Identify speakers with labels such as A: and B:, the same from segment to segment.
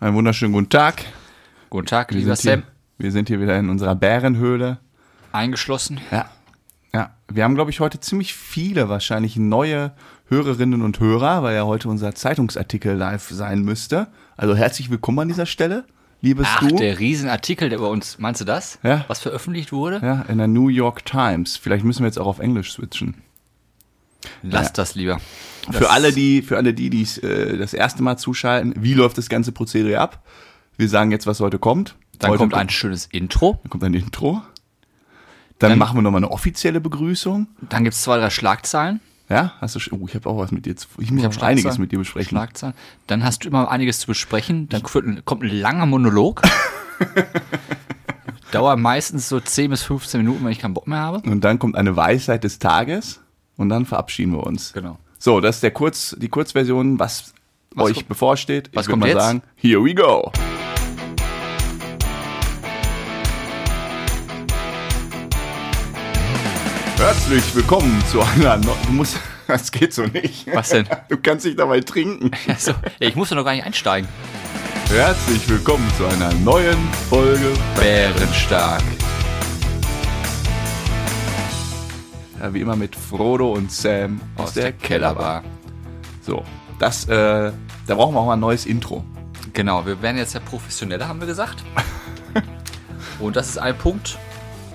A: Einen wunderschönen guten Tag.
B: Guten Tag,
A: Wir
B: lieber Sam.
A: hier, wir sind hier wieder in unserer Bärenhöhle.
B: Eingeschlossen.
A: Ja. Ja, wir haben, glaube ich, heute ziemlich viele wahrscheinlich neue Hörerinnen und Hörer, weil ja heute unser Zeitungsartikel live sein müsste. Also herzlich willkommen an dieser Stelle, liebes
B: Ach,
A: du.
B: der Riesenartikel, der über uns, meinst du das?
A: Ja.
B: Was veröffentlicht wurde?
A: Ja, in der New York Times. Vielleicht müssen wir jetzt auch auf Englisch switchen.
B: Lass
A: Ja.
B: das lieber. Das-
A: Für alle, die, für alle die, die äh, das erste Mal zuschalten, wie läuft das ganze Prozedere ab? Wir sagen jetzt, was heute kommt.
B: Dann
A: heute
B: kommt ein schönes Intro.
A: dann kommt ein Intro. Dann,
B: Dann-
A: machen wir nochmal eine offizielle Begrüßung.
B: Dann gibt es zwei, drei Schlagzeilen.
A: Ja, hast du schon, oh, ich habe auch was mit dir zu, ich muss
B: Ich
A: einiges mit dir besprechen.
B: Schlagzeilen. Dann hast du immer einiges zu besprechen. Dann kommt ein, kommt ein langer Monolog. Dauert meistens so 10 bis 15 Minuten, wenn ich keinen Bock mehr habe.
A: Und dann kommt eine Weisheit des Tages und dann verabschieden wir uns.
B: Genau.
A: So, das ist der Kurz, die Kurzversion, was,
B: Was
A: euch
B: kommt-
A: bevorsteht.
B: was
A: ich würd
B: kommt
A: mal
B: jetzt?
A: sagen, here we go. Herzlich willkommen zu einer du musst, das geht so nicht.
B: Was denn?
A: Du kannst dich dabei trinken.
B: Also, ich muss doch noch gar nicht einsteigen.
A: Herzlich willkommen zu einer neuen Folge.
B: Bärenstark.
A: Ja, wie immer mit Frodo und Sam aus,
B: Aus
A: der,
B: der
A: Kellerbar. So, das, äh, da brauchen wir auch mal ein neues Intro.
B: Genau, wir werden jetzt ja professioneller, haben wir gesagt. Und das ist ein Punkt.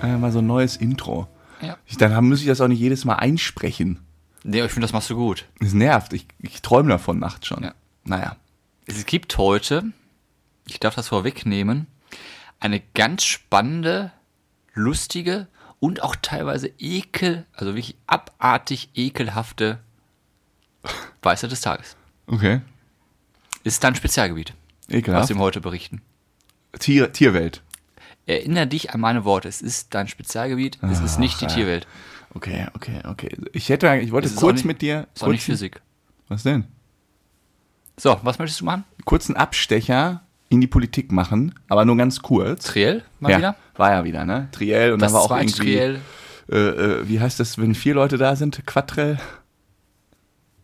A: Äh, mal so ein neues Intro.
B: Ja.
A: Ich, dann muss ich das auch nicht jedes Mal einsprechen.
B: Nee, ich finde, das machst du gut.
A: Es nervt. Ich, ich träume davon nachts schon.
B: Ja.
A: Naja.
B: Es gibt heute, ich darf das vorwegnehmen, eine ganz spannende, lustige und auch teilweise ekel, also wirklich abartig ekelhafte Weisheit des Tages.
A: Okay.
B: Ist dein Spezialgebiet, was
A: Ekelhaft.
B: wir ihm heute berichten.
A: Tier, Tierwelt.
B: Erinnere dich an meine Worte. Es ist dein Spezialgebiet, es ist nicht die
A: Ach, ja.
B: Tierwelt.
A: Okay, okay, okay. Ich hätte, ich wollte kurz
B: nicht-
A: mit dir.
B: Ist auch nicht Physik.
A: Was denn?
B: So, was möchtest du machen?
A: Kurzen Abstecher in die Politik machen, aber nur ganz kurz.
B: Triell mal
A: ja,
B: wieder?
A: war ja wieder, ne? Triell und
B: Das
A: dann war auch irgendwie.
B: Triell.
A: Äh, äh, wie heißt das, wenn vier Leute da sind? Quadrell?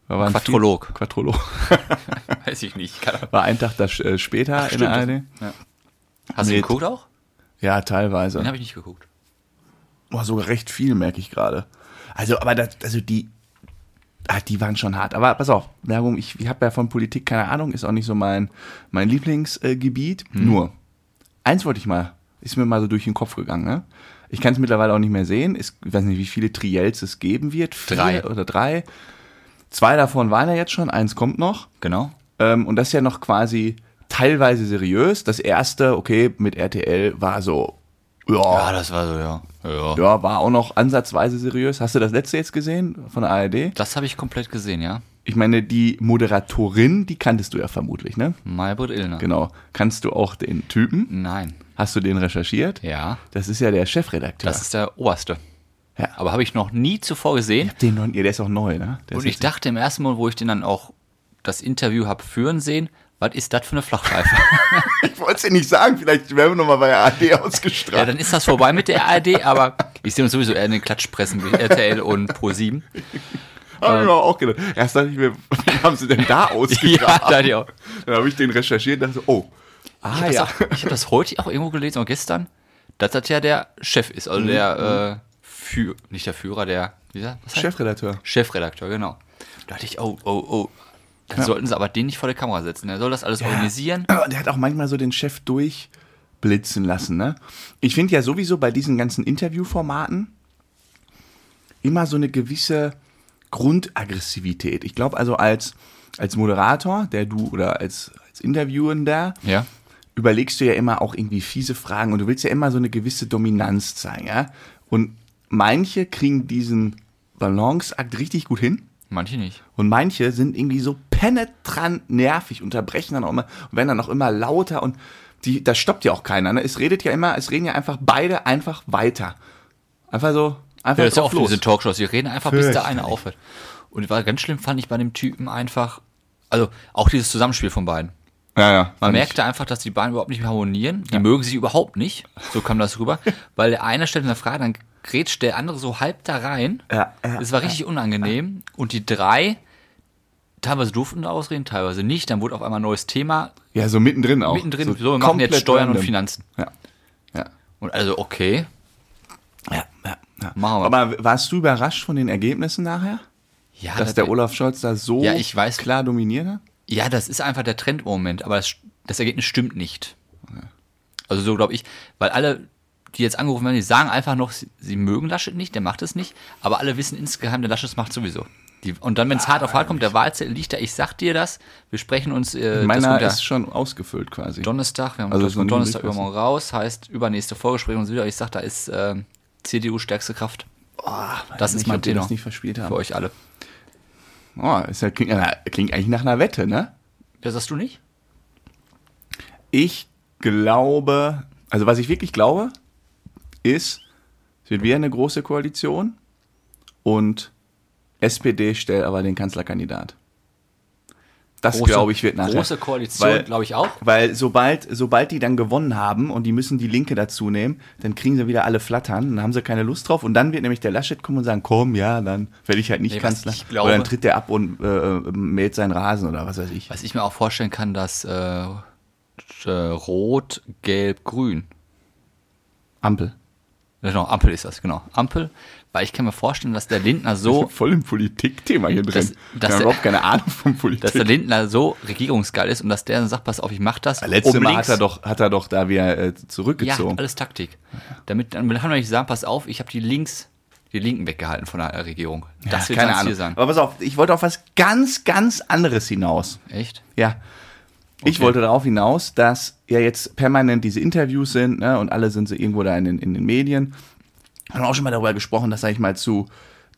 A: Da
B: Quadrolog.
A: Vier, Quadrolog.
B: Weiß ich nicht.
A: War ein Tag das, äh, später in der ARD.
B: Ja. Hast du
A: Mit-
B: geguckt auch?
A: Ja,
B: Den
A: teilweise.
B: habe ich nicht geguckt.
A: Boah, sogar recht viel, merke ich gerade. Also, aber das, also die, ah, die waren schon hart. Aber pass auf, Werbung, ich, ich habe ja von Politik keine Ahnung, ist auch nicht so mein, mein Lieblingsgebiet.
B: Hm.
A: Nur, eins wollte ich mal, ist mir mal so durch den Kopf gegangen, ne? Ich kann es mittlerweile auch nicht mehr sehen. Ich weiß nicht, wie viele Triels es geben wird. Vier
B: Drei.
A: oder drei. Zwei davon waren ja jetzt schon, eins kommt noch.
B: Genau.
A: Ähm, und das ist ja noch quasi teilweise seriös. Das erste, okay, mit RTL war so, ja,
B: Ja, das war so, ja. ja.
A: ja, war auch noch ansatzweise seriös. Hast du das letzte jetzt gesehen von der ARD?
B: Das habe ich komplett gesehen, ja.
A: Ich meine, die Moderatorin, die kanntest du ja vermutlich, ne?
B: Maybrit Illner.
A: Genau. Kannst du auch den Typen?
B: Nein.
A: Hast du den recherchiert?
B: Ja.
A: Das ist ja der Chefredakteur.
B: Das ist der oberste.
A: ja.
B: Aber habe ich noch nie zuvor gesehen.
A: den noch, ja, der ist auch neu, ne? Der
B: Und ich dachte im ersten Mal, wo ich den dann auch das Interview habe führen sehen, was ist das für eine Flachpfeife?
A: ich wollte es dir nicht sagen, vielleicht werden wir nochmal bei der ARD
B: ja,
A: ausgestrahlt.
B: dann ist das vorbei mit der ARD, aber ich sehe uns sowieso eher in den Klatschpressen wie RTL und Pro7.
A: Hab ich mir auch gedacht. Erst dachte ich mir, wie haben sie denn da
B: Ja,
A: ausgestrahlt?
B: auch.
A: Dann habe ich den recherchiert und dachte oh. Ah,
B: Ich habe
A: ja.
B: das, hab das heute auch irgendwo gelesen, auch gestern, dass das ja der Chef ist,
A: Mhm.
B: also der, äh, Führ, nicht der Führer, der, wie sagt, was heißt-
A: Chefredakteur.
B: Chefredakteur, genau. Da dachte ich, oh, oh, oh. Dann sollten sie aber den nicht vor der Kamera setzen. Der soll das alles organisieren.
A: Und der hat auch manchmal so den Chef durchblitzen lassen, ne? Ich finde ja sowieso bei diesen ganzen Interviewformaten immer so eine gewisse Grundaggressivität. Ich glaube also als, als Moderator, der du oder als, als Interviewender,
B: Ja.
A: überlegst du ja immer auch irgendwie fiese Fragen und du willst ja immer so eine gewisse Dominanz zeigen, ja? Und manche kriegen diesen Balanceakt richtig gut hin.
B: Manche nicht.
A: Und manche sind irgendwie so penetrant nervig, unterbrechen dann auch immer und werden dann auch immer lauter und die, da stoppt ja auch keiner. Ne? Es redet ja immer, es reden ja einfach beide einfach weiter. Einfach so, einfach
B: Ja, das ist ja oft in
A: los.
B: diesen Talkshows. Die reden einfach, bis der eine aufhört. Und war ganz schlimm, fand ich bei dem Typen einfach, also auch dieses Zusammenspiel von beiden.
A: Ja, ja.
B: Man
A: fand ich-
B: merkte einfach, dass die beiden überhaupt nicht mehr harmonieren. Die mögen sich überhaupt nicht. So kam das rüber. Weil der eine stellt eine Frage, dann grätscht der andere so halb da rein.
A: Ja, ja,
B: Es war richtig unangenehm. Und die drei, teilweise durften ausreden, teilweise nicht. Dann wurde auf einmal ein neues Thema
A: Ja, so mittendrin auch.
B: mittendrin. So, wir machen jetzt Steuern und
A: random.
B: Finanzen.
A: Ja. Ja.
B: Und also, okay.
A: Ja, ja, ja.
B: Machen wir.
A: Aber warst du überrascht von den Ergebnissen nachher?
B: Ja,
A: Dass
B: das-
A: der Olaf Scholz da so
B: Ja, ich weiß.
A: klar dominiert hat?
B: Ja, das ist einfach der Trend im Moment, aber das, das Ergebnis stimmt nicht. Also so glaube ich, weil alle, die jetzt angerufen werden, die sagen einfach noch, sie, sie mögen Laschet nicht, der macht es nicht, aber alle wissen insgeheim, der Laschet macht sowieso. Die, und dann, wenn es hart auf hart kommt, der Wahlzettel liegt da, ich sag dir das, wir sprechen uns äh, das
A: Meiner
B: ja
A: ist schon ausgefüllt quasi.
B: Donnerstag, wir haben
A: Also
B: das
A: nie
B: Donnerstag übermorgen raus, heißt übernächste Vorgespräch und so wieder, ich sag, da ist äh, CDU stärkste Kraft das ist
A: nicht,
B: mein Tenor
A: das nicht verspielt
B: für
A: haben.
B: euch alle.
A: Oh, ist ja, klingt, ja, klingt eigentlich nach einer Wette, ne?
B: Das sagst du nicht?
A: Ich glaube, also was ich wirklich glaube, ist, es wird wieder eine große Koalition und SPD stellt aber den Kanzlerkandidat. Das glaube ich wird nachher.
B: große Koalition, glaube ich auch.
A: Weil sobald, sobald die dann gewonnen haben und die müssen die Linke dazu nehmen, dann kriegen sie wieder alle flattern, dann haben sie keine Lust drauf und dann wird nämlich der Laschet kommen und sagen, komm, ja, dann werde ich halt nicht
B: Nee,
A: Kanzler.
B: glaube-
A: oder dann tritt der ab und äh, mäht seinen Rasen oder was weiß ich.
B: Was ich mir auch vorstellen kann, dass äh, äh, Rot, Gelb, Grün.
A: Ampel.
B: Genau, Ampel ist das, genau. Ampel, weil ich kann mir vorstellen, dass der Lindner so,
A: Voll im Politikthema hier drin.
B: Das-
A: ich
B: das-
A: habe überhaupt keine Ahnung von Politik.
B: dass der Lindner so regierungsgeil ist und dass der dann sagt, pass auf, ich mach das.
A: Letzte
B: um
A: Mal
B: links-
A: hat er doch, hat er doch da wieder äh,
B: Ja,
A: zurückgezogen.
B: alles Taktik. Damit dann kann man nicht sagen, pass auf, ich habe die links, die Linken weggehalten von der Regierung. Das wird
A: keine Ahnung.
B: Sein.
A: Aber pass auf, ich wollte auf was ganz, ganz anderes hinaus.
B: Echt?
A: Ja. Ich
B: Okay.
A: wollte darauf hinaus, dass ja jetzt permanent diese Interviews sind, ne, und alle sind so irgendwo da in in den Medien. Wir haben auch schon mal darüber gesprochen, dass, sag ich mal, zu,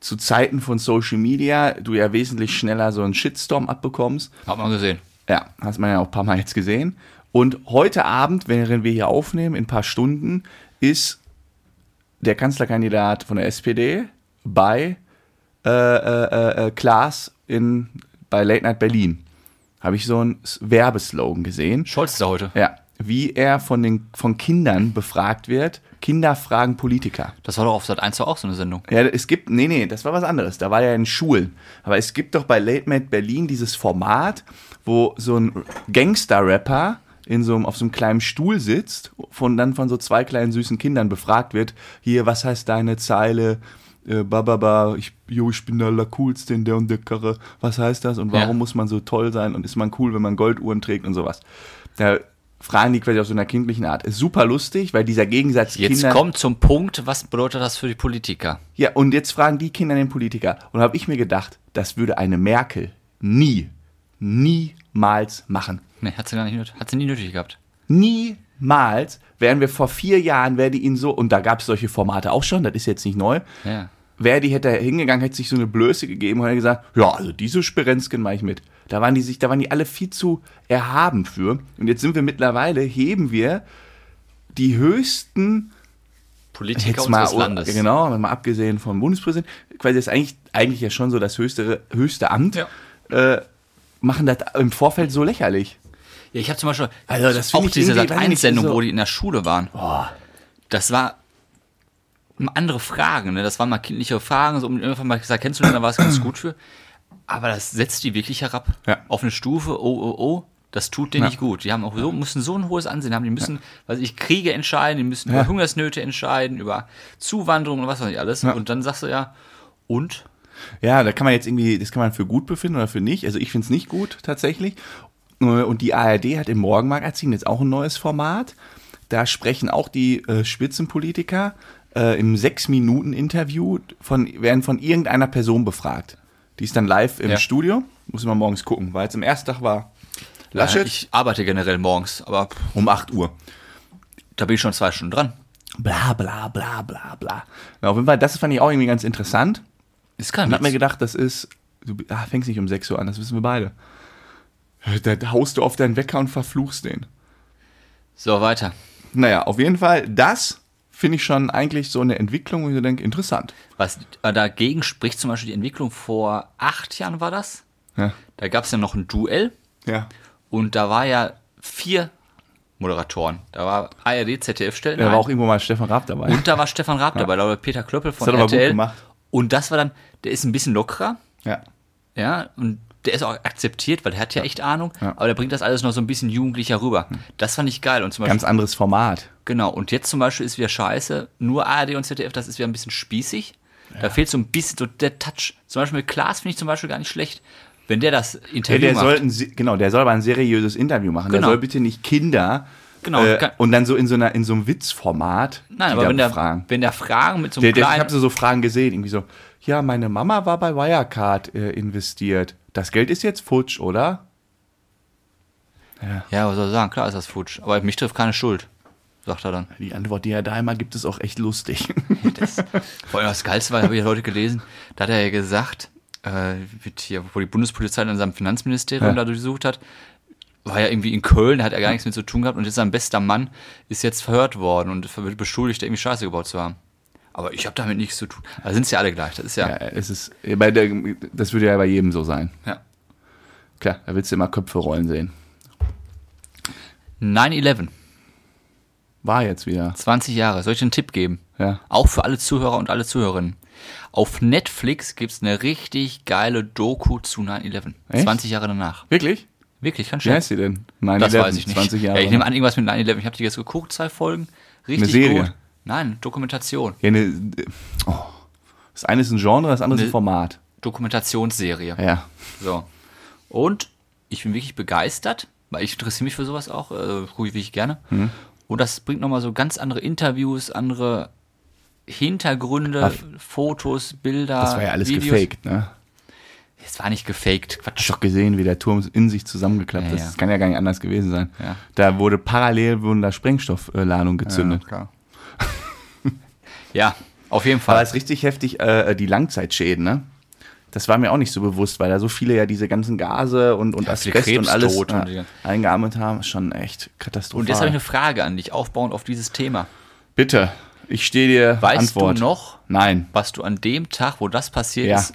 A: zu Zeiten von Social Media du ja wesentlich schneller so einen Shitstorm abbekommst.
B: Hat man gesehen.
A: Ja, hast man ja auch ein paar Mal jetzt gesehen. Und heute Abend, während wir hier aufnehmen, in ein paar Stunden, ist der Kanzlerkandidat von der SPD bei äh, äh, äh, Klaas in, bei Late Night Berlin. Habe ich so einen Werbeslogan gesehen.
B: Scholz ist da heute.
A: Ja, wie er von, den, von Kindern befragt wird. Kinder fragen Politiker.
B: Das war doch auf Sat 1 auch so eine Sendung.
A: Ja, es gibt, nee, nee, das war was anderes. Da war er in Schulen. Aber es gibt doch bei Late Night Berlin dieses Format, wo so ein Gangster-Rapper in so einem, auf so einem kleinen Stuhl sitzt, von dann von so zwei kleinen süßen Kindern befragt wird. Hier, was heißt deine Zeile? Äh, bababa, ich, jo, ich bin der Coolste in der und der Karre. Was heißt das? Und warum
B: Ja.
A: muss man so toll sein? Und ist man cool, wenn man Golduhren trägt und sowas? Da fragen die quasi auf so einer kindlichen Art. Ist super lustig, weil dieser Gegensatz
B: Jetzt
A: Kinder
B: kommt zum Punkt, was bedeutet das für die Politiker?
A: ja, und jetzt fragen die Kinder den Politiker. Und habe ich mir gedacht, das würde eine Merkel nie, niemals machen.
B: Nee, hat sie gar nicht nötig, hat sie nie nötig gehabt.
A: Niemals wären wir vor vier Jahren, wäre die ihn so, und da gab es solche Formate auch schon, das ist jetzt nicht neu,
B: Ja.
A: Die hätte hingegangen, hätte sich so eine Blöße gegeben und hätte gesagt, ja, also diese Sperenzken mache ich mit. Da waren die sich, da waren die alle viel zu erhaben für. Und jetzt sind wir mittlerweile, heben wir die höchsten
B: Politiker
A: jetzt mal,
B: unseres Landes.
A: genau, mal abgesehen vom Bundespräsidenten, quasi ist eigentlich, eigentlich ja schon so das höchste, höchste Amt,
B: Ja.
A: äh, machen das im Vorfeld so lächerlich.
B: Ja, ich habe zum Beispiel
A: Also, das
B: auch
A: ich
B: diese
A: irgendwie,
B: Sat
A: weiß ich nicht,
B: 1-Sendung,
A: so-
B: wo die in der Schule waren. Das war andere Fragen, ne? Das waren mal kindliche Fragen, so um einfach mal gesagt, kennst du den, da war es ganz gut für. Aber das setzt die wirklich herab.
A: Ja.
B: Auf eine Stufe, oh, oh, oh, das tut denen
A: Ja.
B: nicht gut. Die haben auch so, müssen so ein hohes Ansehen haben. Die müssen, weiß ich, Kriege entscheiden, die müssen
A: Ja.
B: über Hungersnöte entscheiden, über Zuwanderung und was weiß ich alles.
A: Ja.
B: Und dann sagst du ja, und?
A: Ja, da kann man jetzt irgendwie, das kann man für gut befinden oder für nicht. Also ich finde es nicht gut tatsächlich. Äh, Und die ARD hat im Morgenmagazin jetzt auch ein neues Format. Da sprechen auch die äh, Spitzenpolitiker äh, im Sechs-Minuten-Interview von, werden von irgendeiner Person befragt. Die ist dann live im
B: Ja.
A: Studio. Muss man morgens gucken, weil jetzt im ersten Tag war Laschet
B: Äh, Ich arbeite generell morgens, aber
A: um 8 Uhr.
B: da bin ich schon zwei Stunden dran.
A: Bla bla bla bla bla. Na, auf jeden Fall, das fand ich auch irgendwie ganz interessant.
B: Ist kein
A: Und hab mir gedacht, das ist. Du ah, fängst nicht um 6 Uhr an, das wissen wir beide. Da da haust du auf deinen Wecker und verfluchst den.
B: So, weiter.
A: Naja, auf jeden Fall, das finde ich schon eigentlich so eine Entwicklung, wo ich denke, interessant.
B: Was äh, dagegen spricht zum Beispiel die Entwicklung vor acht Jahren war das.
A: Ja.
B: Da gab es ja noch ein Duell
A: Ja.
B: und da war ja vier Moderatoren. Da war ARD, ZDF stellen
A: Da war auch irgendwo mal Stefan Raab dabei.
B: und da war Stefan Raab dabei, da war Peter Klöppel von
A: Das hat er aber gut
B: RTL.
A: gemacht.
B: Und das war dann, der ist ein bisschen lockerer,
A: Ja.
B: ja, und der ist auch akzeptiert, weil der hat ja echt Ahnung,
A: Ja.
B: aber der bringt das alles noch so ein bisschen jugendlicher rüber. Das fand ich geil. Und zum Beispiel,
A: Ganz anderes Format.
B: genau, und jetzt zum Beispiel ist wieder scheiße, nur ARD und ZDF, das ist wieder ein bisschen spießig. Da fehlt so ein bisschen so der Touch. Zum Beispiel mit Klaas finde ich zum Beispiel gar nicht schlecht. Wenn der das
A: Ja,
B: Interview
A: der
B: macht.
A: soll ein, genau, der soll aber ein seriöses Interview machen. Der
B: Genau.
A: soll bitte nicht Kinder
B: Genau,
A: äh, und dann so in so einer in so einem Witzformat
B: Nein, aber wenn der,
A: befragen.
B: wenn der Fragen mit so
A: Der,
B: einem
A: der, ich
B: kleinen...
A: habe so, so Fragen gesehen, irgendwie so, ja, meine Mama war bei Wirecard äh, investiert. Das Geld ist jetzt futsch, oder?
B: ja, was soll er sagen? Klar ist das futsch. Aber mich trifft keine Schuld, sagt er dann.
A: Die Antwort, die er da immer gibt, ist auch echt lustig.
B: Das, vor allem das Geilste war, habe ich ja heute gelesen, da hat er ja gesagt, äh, wird hier, wo die Bundespolizei in seinem Finanzministerium
A: Ja.
B: da durchsucht hat, war ja irgendwie in Köln, da hat er gar nichts mit zu tun gehabt und jetzt sein bester Mann ist jetzt verhört worden und wird beschuldigt, irgendwie Scheiße gebaut zu haben. Aber ich habe damit nichts zu tun. Da sind sie alle gleich. Das ist ja.
A: ja, es ist, bei der, das würde ja bei jedem so sein.
B: ja.
A: Klar, da willst du immer Köpfe rollen sehen.
B: 9-11,
A: War jetzt wieder.
B: 20 Jahre. Soll ich einen Tipp geben?
A: Ja.
B: Auch für alle Zuhörer und alle Zuhörerinnen. Auf Netflix gibt es eine richtig geile Doku zu 9-11.
A: Echt?
B: 20 Jahre danach.
A: Wirklich?
B: Wirklich, kann
A: Wie heißt die denn? 9
B: Das weiß ich nicht.
A: 20 Jahre.
B: Ja, ich nehme an, irgendwas mit 9-11. Ich habe die jetzt geguckt, zwei Folgen. Richtig
A: Eine Serie?
B: gut. Nein, Dokumentation.
A: Ja, ne, oh. Das eine ist ein Genre, das andere ist ein
B: Ne-
A: Format.
B: Dokumentationsserie.
A: Ja.
B: So. Und ich bin wirklich begeistert, weil ich interessiere mich für sowas auch, äh, gucke ich wirklich gerne.
A: Mhm.
B: Und das bringt nochmal so ganz andere Interviews, andere Hintergründe,
A: War-
B: Fotos, Bilder.
A: Das war ja alles
B: Videos.
A: gefaked, ne?
B: Es war nicht gefaked.
A: Hast
B: Quatsch.
A: doch gesehen, wie der Turm in sich zusammengeklappt
B: Ja,
A: ist.
B: ja.
A: Das kann ja gar nicht anders gewesen sein.
B: Ja.
A: Da wurde parallel wurden da Sprengstoffladungen gezündet.
B: klar. Ja, auf jeden
A: Aber
B: Fall.
A: es ist richtig heftig, äh, die Langzeitschäden, ne? Das war mir auch nicht so bewusst, weil da so viele ja diese ganzen Gase und, und
B: Ja,
A: Asbest und alles
B: und
A: äh,
B: die-
A: eingeatmet haben. Ist Schon echt katastrophal.
B: Und jetzt habe ich eine Frage an dich, aufbauend auf dieses Thema.
A: Bitte, ich stehe dir
B: Weißt
A: Antwort.
B: du noch,
A: Nein.
B: was du an dem Tag, wo das passiert
A: Ja.
B: ist,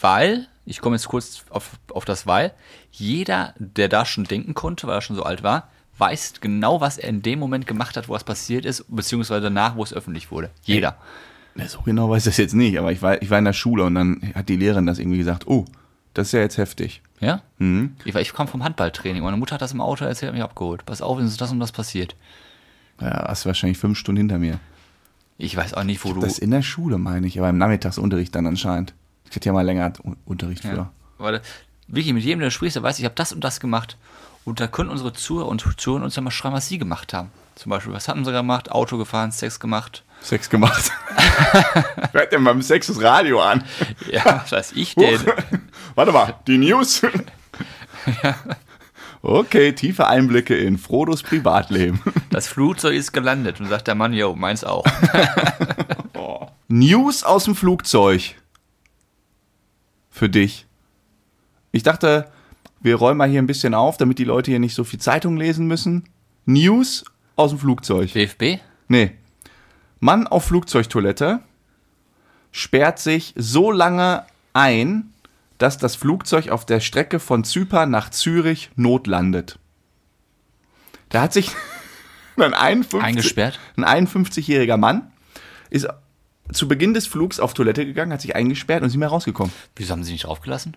B: weil, ich komme jetzt kurz auf, auf das Weil, jeder, der da schon denken konnte, weil er schon so alt war, weiß genau, was er in dem Moment gemacht hat, wo es passiert ist, beziehungsweise danach, wo es öffentlich wurde. Jeder.
A: Ne, So genau weiß ich das jetzt nicht, aber ich war, ich war in der Schule und dann hat die Lehrerin das irgendwie gesagt, oh, das ist ja jetzt heftig.
B: Ja?
A: Mhm.
B: Ich, ich kam vom Handballtraining. Meine Mutter hat das im Auto erzählt, hat mich abgeholt. Pass auf, ist das und das passiert.
A: Ja, hast du wahrscheinlich fünf Stunden hinter mir.
B: Ich weiß auch nicht, wo du.
A: Das in der Schule, meine ich, aber im Nachmittagsunterricht dann anscheinend. Ich hatte ja mal länger Un- Unterricht für.
B: Ja. Weil wirklich mit jedem, der du sprichst, der weiß, ich habe das und das gemacht. Und da können unsere Zuhörer und Zuhörer uns ja mal schreiben, was sie gemacht haben. Zum Beispiel, was hatten sie gemacht? Auto gefahren, Sex gemacht.
A: Sex gemacht. Hat denn beim Sex das Radio an?
B: Ja, was weiß ich denn?
A: Warte mal, die News. Okay, tiefe Einblicke in Frodos Privatleben.
B: Das Flugzeug ist gelandet. Und sagt der Mann, yo, meins auch.
A: News aus dem Flugzeug. Für dich. Ich dachte, wir räumen mal hier ein bisschen auf, damit die Leute hier nicht so viel Zeitung lesen müssen. News aus dem Flugzeug.
B: DFB?
A: Nee. Mann auf Flugzeugtoilette sperrt sich so lange ein, dass das Flugzeug auf der Strecke von Zypern nach Zürich notlandet. Da hat sich ein 51
B: Eingesperrt?
A: ein 51-jähriger Mann ist zu Beginn des Flugs auf Toilette gegangen, hat sich eingesperrt und ist nicht mehr rausgekommen.
B: Wieso haben sie nicht draufgelassen?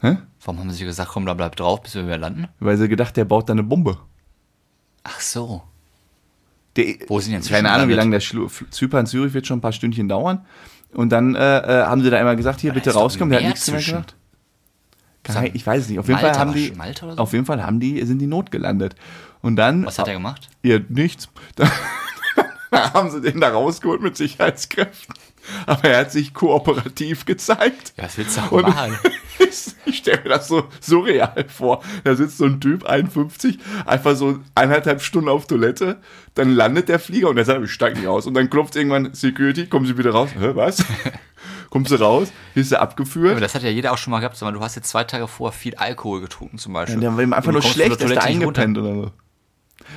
A: Hä?
B: Warum haben sie gesagt, komm, da bleib drauf, bis wir wieder landen?
A: Weil sie gedacht, der baut da eine Bombe.
B: Ach so.
A: Der,
B: Wo sind inzwischen
A: Keine Ahnung, wie
B: gelandet?
A: lange der Schlu Zypern Zürich wird schon ein paar Stündchen dauern. Und dann äh, äh, haben sie da immer gesagt, hier
B: Da
A: bitte rauskommen. Der hat nichts mehr. Kein, ich weiß es nicht. Auf jeden
B: Malta
A: Fall haben die,
B: so?
A: auf jeden Fall haben die, sind die notgelandet. Und dann,
B: Was hat er gemacht?
A: ja, nichts. Da haben sie den da rausgeholt mit Sicherheitskräften. Aber er hat sich kooperativ gezeigt.
B: Ja, was willst du auch
A: Und
B: machen?
A: ich stelle mir das so surreal vor. Da sitzt so ein Typ, 51, einfach so eineinhalb Stunden auf Toilette, dann landet der Flieger und er sagt, ich steig nicht aus. Und dann klopft irgendwann Security, kommen sie wieder raus. Hä, was? Kommst du raus, ist er
B: Aber
A: abgeführt.
B: das hat ja jeder auch schon mal gehabt. Mal, du hast jetzt zwei Tage vorher viel Alkohol getrunken zum Beispiel.
A: Ja, der war ihm einfach nur schlecht, ist da eingepennt oder so.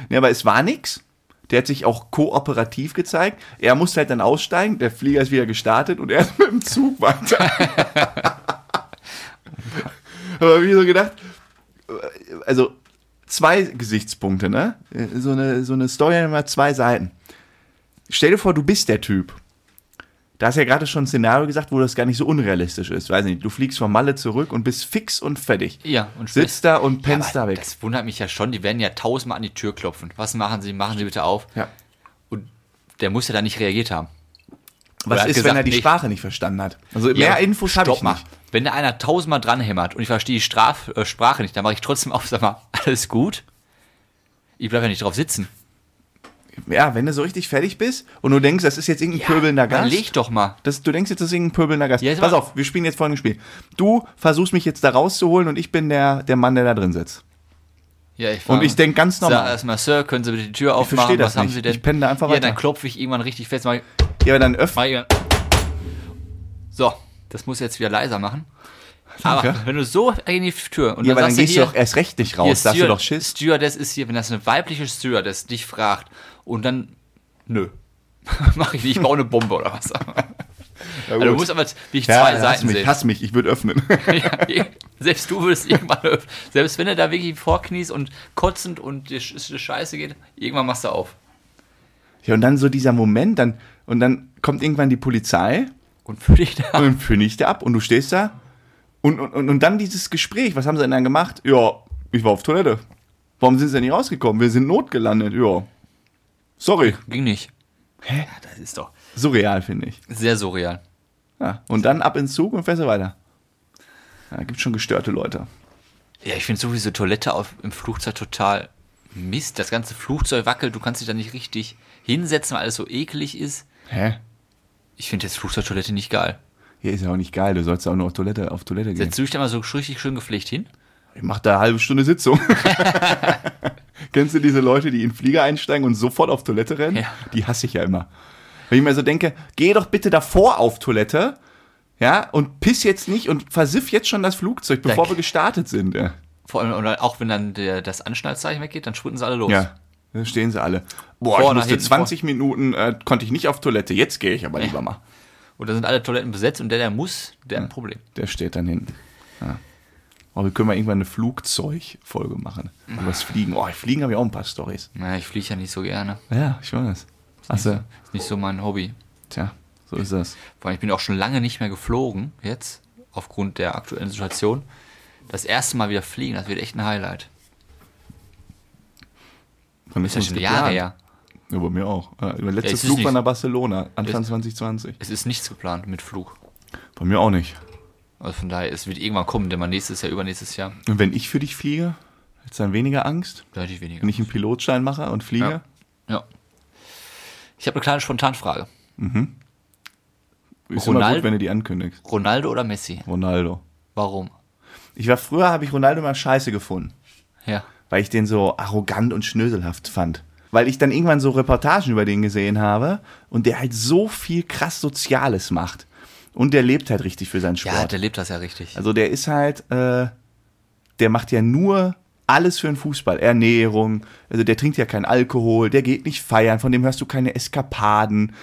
A: Ja, aber es war nix. Der hat sich auch kooperativ gezeigt. Er musste halt dann aussteigen, der Flieger ist wieder gestartet und er ist mit dem Zug weiter. aber wie so gedacht, also zwei Gesichtspunkte, ne? So eine, so eine Story hat immer zwei Seiten. Stell dir vor, du bist der Typ. Da hast du ja gerade schon ein Szenario gesagt, wo das gar nicht so unrealistisch ist. Weiß nicht, du fliegst von Malle zurück und bist fix und fertig.
B: Ja, und
A: Sitzt da und
B: Ja,
A: pennst
B: aber
A: da weg.
B: Das wundert mich ja schon. Die werden ja tausendmal an die Tür klopfen. Was machen sie? Machen sie bitte auf.
A: Ja.
B: Und der muss ja da nicht reagiert haben.
A: Was ist,
B: gesagt,
A: wenn er die
B: nee.
A: Sprache nicht verstanden hat? Also
B: Ja,
A: mehr Infos habe ich
B: mal. Wenn da einer tausendmal dranhämmert und ich verstehe die Straf äh, Sprache nicht, dann mache ich trotzdem auf, sag mal, alles gut? Ich bleibe ja nicht drauf sitzen.
A: Ja, wenn du so richtig fertig bist und du denkst, das ist jetzt irgendein pöbelnder
B: Dann
A: Gast.
B: leg doch mal.
A: Das, du denkst jetzt, das ist irgendein pöbelnder Gast.
B: Ja,
A: Pass
B: mal-
A: auf, wir spielen jetzt folgendes Spiel. Du versuchst mich jetzt da rauszuholen und ich bin der, der Mann, der da drin sitzt.
B: Ja, ich
A: Und ich denk ganz normal.
B: Sag erstmal, Sir, können Sie bitte die Tür aufmachen?
A: versteh das
B: Was haben
A: nicht.
B: Sie denn?
A: Ich penne da einfach
B: Ja,
A: weiter.
B: dann klopfe ich irgendwann richtig fest. Mach ich,
A: Ja, dann
B: ich, so, das muss jetzt wieder leiser machen. Aber
A: Danke.
B: wenn du so in die Tür und
A: Ja,
B: dann
A: aber dann
B: sagst du
A: gehst
B: hier,
A: du doch erst recht nicht raus. Da hast du doch Schiss.
B: Stewardess ist hier, wenn das eine weibliche Stewardess dich fragt und dann, nö, mach ich nicht, ich baue eine Bombe oder was.
A: Ja,
B: Also du musst aber wie ich
A: ja,
B: zwei Seiten
A: mich,
B: sehen.
A: hass mich, ich würde öffnen.
B: Ja, selbst du würdest irgendwann, öff- selbst wenn du da wirklich vorkniest und kotzend und dir scheiße geht, irgendwann machst du auf.
A: ja, und dann so dieser Moment, dann, und dann kommt irgendwann die Polizei
B: Und für dich da.
A: und dann finde ich dir ab und du stehst da. Und, und, und, und dann dieses Gespräch, was haben sie denn dann gemacht? Ja, ich war auf Toilette. Warum sind sie denn nicht rausgekommen? Wir sind notgelandet. Ja. Sorry.
B: Ging nicht.
A: Hä?
B: Ja, das ist doch
A: Surreal, finde ich.
B: sehr surreal.
A: Ja. Und dann ab ins Zug und fährst du weiter. Ja, gibt schon gestörte Leute.
B: Ja, ich finde so diese Toilette auf, im Flugzeug total Mist. Das ganze Flugzeug wackelt, du kannst dich da nicht richtig hinsetzen, weil alles so eklig ist.
A: Hä?
B: Ich finde jetzt Flugzeugtoilette nicht geil.
A: Hier ist ja auch nicht geil, du sollst auch nur auf Toilette, auf Toilette gehen.
B: Setzt du dich da mal so richtig schön gepflegt hin?
A: Ich mach da eine halbe Stunde Sitzung. Kennst du diese Leute, die in den Flieger einsteigen und sofort auf Toilette rennen?
B: Ja.
A: Die hasse ich ja immer. Wenn ich mir so denke, geh doch bitte davor auf Toilette, ja, und piss jetzt nicht und versiff jetzt schon das Flugzeug, bevor
B: Danke.
A: wir gestartet sind. Ja,
B: Vor allem, auch wenn dann der, das Anschnallzeichen weggeht, dann sprinten sie alle los.
A: ja da stehen sie alle. Boah,
B: Vorne,
A: ich musste
B: hinten,
A: 20 Minuten, äh, konnte ich nicht auf Toilette, jetzt gehe ich aber lieber mal.
B: Und da sind alle Toiletten besetzt und der, der muss, der hat ein Problem.
A: Der steht dann hinten. Ja. Oh, wir können mal irgendwann eine Flugzeugfolge machen. Über das Fliegen. Oh, Fliegen habe ich auch ein paar Stories.
B: Naja, ich fliege ja nicht so gerne.
A: Ja, ich weiß. Achso,
B: Ist nicht so mein Hobby.
A: tja, so ist das.
B: Vor allem, ich bin auch schon lange nicht mehr geflogen, jetzt, aufgrund der aktuellen Situation. Das erste Mal wieder fliegen, das wird echt ein Highlight.
A: Wann
B: Ist ja
A: das
B: schon? Jahre her.
A: Ja, bei mir auch. Ja, der letzte
B: Ja, ist
A: Flug
B: nicht-
A: war nach Barcelona, Anfang
B: Es-
A: 2020.
B: Es ist nichts geplant mit Flug.
A: Bei mir auch nicht.
B: Also von daher, es wird irgendwann kommen, denn mal nächstes Jahr, übernächstes Jahr,
A: Und wenn ich für dich fliege, hättest du dann weniger Angst,
B: da hätte ich weniger.
A: wenn ich einen Pilotschein mache und fliege?
B: Ja. Ja. Ich habe eine kleine Spontanfrage.
A: Ist immer
B: Ronaldo-
A: gut, wenn du die ankündigst.
B: Ronaldo oder Messi?
A: Ronaldo.
B: Warum?
A: Ich war früher, habe ich Ronaldo mal scheiße gefunden,
B: Ja.
A: Weil ich den so arrogant und schnöselhaft fand. Weil ich dann irgendwann so Reportagen über den gesehen habe und der halt so viel krass Soziales macht. Und der lebt halt richtig für seinen Sport.
B: Ja, der lebt das ja richtig.
A: Also der ist halt, äh, der macht ja nur alles für den Fußball. Ernährung, also der trinkt ja keinen Alkohol, der geht nicht feiern, von dem hörst du keine Eskapaden.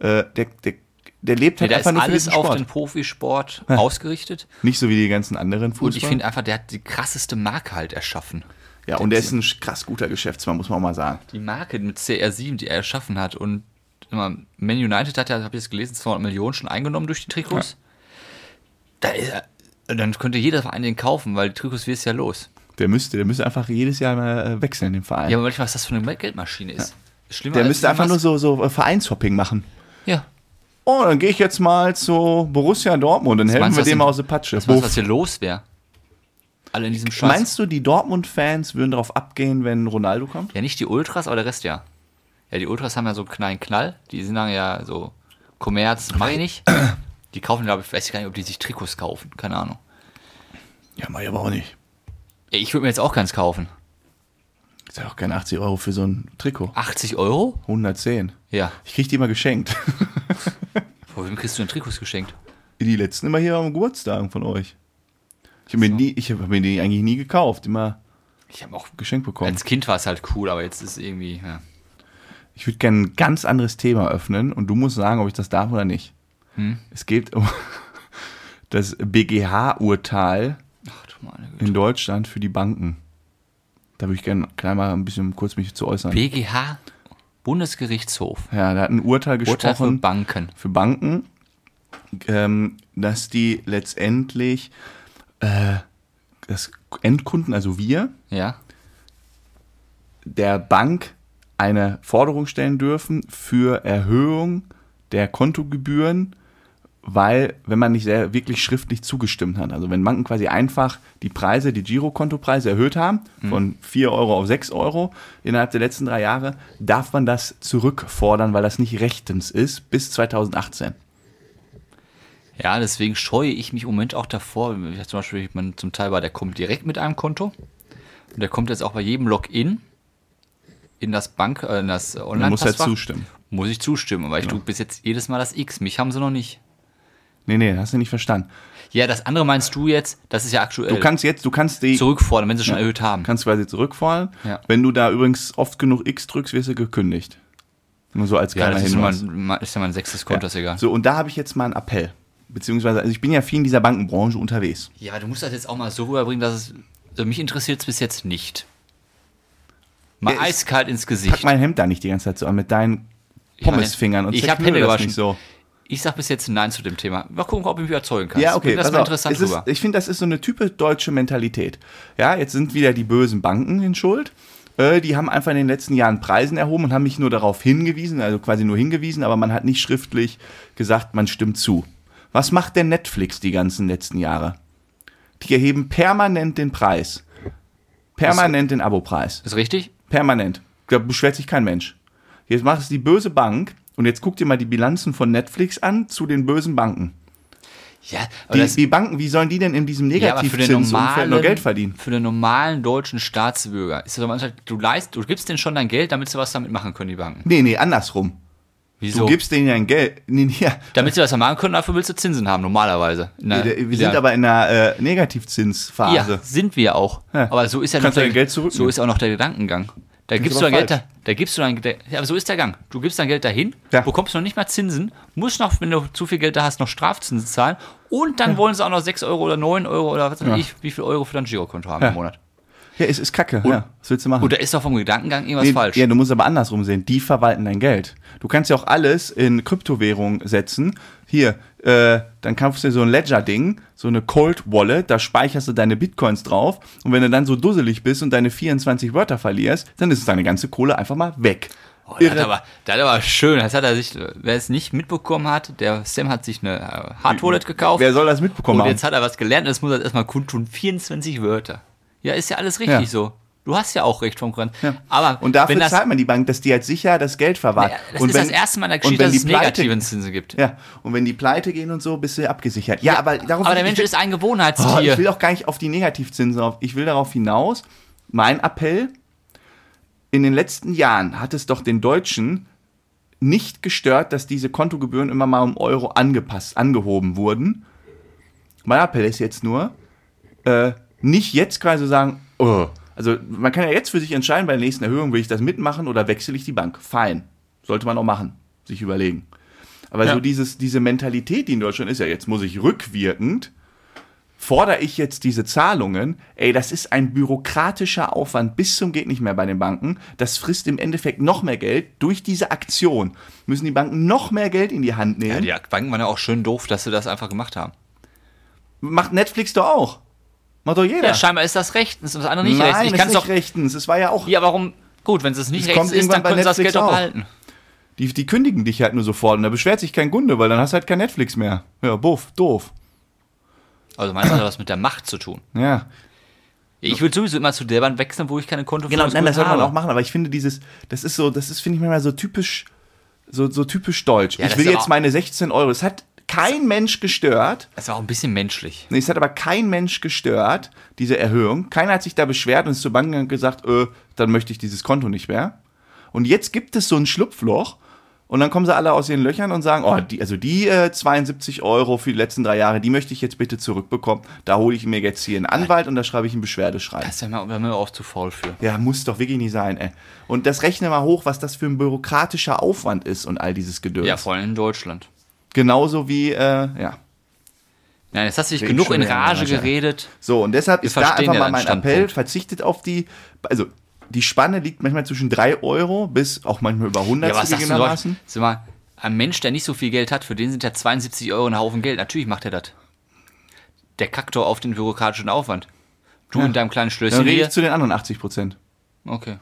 A: Äh, der, der, der lebt
B: Nee,
A: halt
B: da
A: einfach nur für
B: alles
A: diesen
B: auf
A: Sport.
B: den Profisport ausgerichtet.
A: Nicht so wie die ganzen anderen Fußballer.
B: Und ich finde einfach, der hat die krasseste Marke halt erschaffen.
A: Ja, und der ist ein krass guter Geschäftsmann, muss man auch mal sagen.
B: Die Marke mit CR7, die er erschaffen hat und immer, Man United hat ja, habe ich jetzt gelesen, 200 Millionen schon eingenommen durch die Trikots. Da ist er, dann könnte jeder Verein den kaufen, weil die Trikots wird es ja los.
A: Der müsste, der müsste einfach jedes Jahr mal äh, wechseln, den Verein.
B: Ja, aber manchmal, was das für eine Geldmaschine ist. Schlimmer
A: der müsste einfach nur so, so äh, Vereinshopping machen.
B: Ja.
A: Oh, dann gehe ich jetzt mal zu Borussia Dortmund, dann helfen wir dem aus der Patsche.
B: Was was hier los wäre? Alle in diesem Scheiß.
A: Meinst du, die Dortmund-Fans würden darauf abgehen, wenn Ronaldo kommt?
B: Ja, nicht die Ultras, aber der Rest ja. Ja, die Ultras haben ja so einen kleinen Knall. Die sind dann ja so Kommerz, mach ich nicht. Die kaufen, glaube ich, weiß ich gar nicht, ob die sich Trikots kaufen. Keine Ahnung.
A: Ja, mach ich aber auch nicht.
B: Ja, ich würde mir jetzt auch keins kaufen.
A: Ich sag auch keine 80 Euro für so ein Trikot.
B: 80 Euro?
A: 110.
B: Ja.
A: Ich krieg die immer geschenkt.
B: Vor wem kriegst du denn Trikots geschenkt?
A: Die letzten immer hier am Geburtstagen von euch. Ich habe mir, nie- ich hab mir die eigentlich nie gekauft, immer
B: Ich habe auch.
A: geschenkt bekommen.
B: Als Kind war es halt cool, aber jetzt ist irgendwie. Ja.
A: Ich würde gerne ein ganz anderes Thema öffnen und du musst sagen, ob ich das darf oder nicht.
B: Hm?
A: Es geht um das BGH-Urteil in Deutschland für die Banken. Da würde ich gerne klein mal ein bisschen kurz mich zu äußern.
B: BGH, Bundesgerichtshof.
A: ja, da hat ein Urteil
B: Urteil für
A: gesprochen
B: Banken.
A: für Banken, ähm, dass die letztendlich äh, das Endkunden, also wir,
B: Ja.
A: der Bank eine Forderung stellen dürfen für Erhöhung der Kontogebühren, weil, wenn man nicht sehr wirklich schriftlich zugestimmt hat, also wenn Banken quasi einfach die Preise, die Girokontopreise erhöht haben, von 4 Euro auf 6 Euro innerhalb der letzten drei Jahre, darf man das zurückfordern, weil das nicht rechtens ist, bis 2018.
B: Ja, deswegen scheue ich mich im Moment auch davor. Ich zum Beispiel, man zum Teil war, der kommt direkt mit einem Konto. Und der kommt jetzt auch bei jedem Login in das Bank, äh, in das online
A: Man muss halt zustimmen.
B: Muss ich zustimmen, aber ich tue bis jetzt jedes Mal das X. Mich haben sie noch nicht.
A: Nee, nee, hast du nicht verstanden.
B: Ja, das andere meinst du jetzt, das ist ja aktuell.
A: Du kannst jetzt, du kannst die,
B: zurückfordern, wenn sie schon erhöht haben.
A: kannst quasi zurückfallen.
B: Ja.
A: Wenn du da übrigens oft genug X drückst, wirst du gekündigt. Nur so als
B: ja,
A: kleiner
B: das ist,
A: Hinweis.
B: mein, ist ja mein sechstes Konto, ist egal.
A: So, und da habe ich jetzt mal einen Appell. Beziehungsweise, also ich bin ja viel in dieser Bankenbranche unterwegs.
B: Ja, du musst das jetzt auch mal so rüberbringen, dass es. Also mich interessiert es bis jetzt nicht. Mal
A: Ja, ich-
B: eiskalt ins
A: Pack
B: Gesicht.
A: mein Hemd da nicht die ganze Zeit so an mit deinen
B: Ich
A: Pommesfingern und
B: ich hab
A: zerknüll
B: Hände
A: das nicht so.
B: Ich sag bis jetzt Nein zu dem Thema. Mal gucken, ob du mich überzeugen kannst.
A: Ja, okay.
B: Das mal interessant
A: Es ist, ich finde, das ist so eine typisch deutsche Mentalität. Ja, jetzt sind wieder die bösen Banken in Schuld. Äh, die haben einfach in den letzten Jahren Preisen erhoben und haben mich nur darauf hingewiesen, also quasi nur hingewiesen, aber man hat nicht schriftlich gesagt, man stimmt zu. Was macht denn Netflix die ganzen letzten Jahre? Die erheben permanent den Preis. Permanent den Abopreis.
B: Ist richtig?
A: Permanent. Da beschwert sich kein Mensch. Jetzt macht es die böse Bank und jetzt guck dir mal die Bilanzen von Netflix an zu den bösen Banken.
B: Ja,
A: Die,
B: das,
A: die Banken, wie sollen die denn in diesem
B: ja,
A: Negativzinsumfeld
B: normalen,
A: nur Geld verdienen?
B: Für den normalen deutschen Staatsbürger ist das manchmal, du leist, du gibst denen schon dein Geld, damit sie was damit machen können, die Banken.
A: Nee, nee, andersrum.
B: Wieso?
A: Du gibst denen ja ein Geld. Nee, nee, ja.
B: damit sie was machen können, dafür willst du Zinsen haben, normalerweise. Na,
A: Wir sind aber in einer äh, Negativzinsphase.
B: Ja, sind wir auch.
A: Ja.
B: Aber so ist ja
A: Kannst
B: noch
A: dein Geld
B: so ist auch noch der Gedankengang. Da gibst du dein Geld da, da gibst du dein, der, ja, aber so ist der Gang. Du gibst dein Geld dahin,
A: Ja.
B: bekommst noch nicht mal Zinsen, musst noch, wenn du zu viel Geld da hast, noch Strafzinsen zahlen und dann wollen sie auch noch 6 Euro oder 9 Euro oder was weiß
A: Ja.
B: ich, wie viel Euro für dein Girokonto haben
A: Ja.
B: im Monat.
A: Ja, es ist kacke. ja, was willst du machen?
B: Und da ist doch vom Gedankengang irgendwas
A: Nee,
B: falsch.
A: Ja, du musst aber andersrum sehen. Die verwalten dein Geld. Du kannst ja auch alles in Kryptowährung setzen. Hier, äh, dann kaufst du dir so ein Ledger-Ding, so eine Cold Wallet, da speicherst du deine Bitcoins drauf. Und wenn du dann so dusselig bist und deine 24 Wörter verlierst, dann ist deine ganze Kohle einfach mal weg.
B: Oh, das, hat aber, das hat aber schön. Das hat er sich, wer es nicht mitbekommen hat, der Sam hat sich eine Hard Wallet gekauft.
A: Wer soll das mitbekommen
B: Und
A: haben?
B: jetzt hat er was gelernt, das muss er erstmal kundtun. 24 Wörter. Ja, ist ja alles richtig
A: Ja.
B: so. Du hast ja auch recht vom Grund. Aber
A: Und dafür
B: wenn das,
A: zahlt man die Bank, dass die halt sicher das Geld verwahrt.
B: Ja, das
A: und
B: ist das erste Mal in der Geschichte,
A: wenn
B: dass es negativen Zinsen gibt.
A: Ja, und wenn die pleite gehen und so, bist du abgesichert. Ja, aber darauf
B: Aber der Mensch
A: will-
B: ist ein
A: Oh,
B: Gewohnheitstier.
A: ich will auch gar nicht auf die Negativzinsen auf. Ich will darauf hinaus. Mein Appell: In den letzten Jahren hat es doch den Deutschen nicht gestört, dass diese Kontogebühren immer mal um Euro angepasst, angehoben wurden. Mein Appell ist jetzt nur, äh, nicht jetzt quasi sagen, oh. also man kann ja jetzt für sich entscheiden, bei der nächsten Erhöhung will ich das mitmachen oder wechsle ich die Bank. Fein. Sollte man auch machen, sich überlegen. Aber
B: Ja.
A: so dieses, diese Mentalität, die in Deutschland ist, ja, jetzt muss ich rückwirkend, fordere ich jetzt diese Zahlungen, ey, das ist ein bürokratischer Aufwand bis zum geht nicht mehr bei den Banken. Das frisst im Endeffekt noch mehr Geld. Durch diese Aktion müssen die Banken noch mehr Geld in die Hand nehmen.
B: Ja, die Banken waren ja auch schön doof, dass sie das einfach gemacht haben.
A: Macht Netflix doch auch. Macht doch jeder.
B: Ja, scheinbar ist das rechtens und das andere nicht
A: Nein,
B: rechtens. Ich
A: ist
B: kann es
A: nicht
B: doch.
A: rechtens. Es war ja auch
B: Ja, warum? Gut, wenn es nicht
A: Es
B: rechtens ist, dann können sie das Geld auch
A: auch.
B: behalten.
A: Die, die kündigen dich halt nur sofort und da beschwert sich kein Kunde, weil dann hast du halt kein Netflix mehr. Ja, buff, doof.
B: Also meinst du, das hat was mit der Macht zu tun?
A: Ja.
B: Ich will sowieso immer zu der Bank wechseln, wo ich keine Konto
A: Genau, nein, das sollte man auch machen, aber ich finde dieses, das ist so, das ist, finde ich manchmal so typisch, so, so typisch deutsch.
B: Ja,
A: ich will jetzt meine 16 Euro. Es hat kein Mensch gestört.
B: Das war auch ein bisschen menschlich.
A: Nee, es hat aber kein Mensch gestört, diese Erhöhung. Keiner hat sich da beschwert und ist zur Bank gegangen und gesagt, äh, dann möchte ich dieses Konto nicht mehr. Und jetzt gibt es so ein Schlupfloch und dann kommen sie alle aus ihren Löchern und sagen, oh, die, also die äh, 72 Euro für die letzten drei Jahre, die möchte ich jetzt bitte zurückbekommen. Da hole ich mir jetzt hier einen Anwalt und da schreibe ich einen Beschwerdeschreiben.
B: Das ist ja mal, wir auch zu faul für.
A: Ja, muss doch wirklich nicht sein, ey. Und das rechne mal hoch, was das für ein bürokratischer Aufwand ist und all dieses Gedöns.
B: Ja, vor allem in Deutschland.
A: Genauso wie, äh, ja.
B: Nein, jetzt hast du dich
A: Red
B: genug in Rage geredet.
A: So, und deshalb ist da einfach mal mein Appell, verzichtet auf die, also die Spanne liegt manchmal zwischen 3 Euro bis auch manchmal über 100
B: Ja, was sagst du
A: zugegebenermaßen.
B: Leute? Sag mal, ein Mensch, der nicht so viel Geld hat, für den sind ja 72 Euro ein Haufen Geld. Natürlich macht er das. Der kackt doch auf den bürokratischen Aufwand. Du
A: Ja.
B: in deinem kleinen
A: Dann
B: Schlösschen
A: rede
B: hier.
A: ich zu den anderen 80 Prozent.
B: Okay.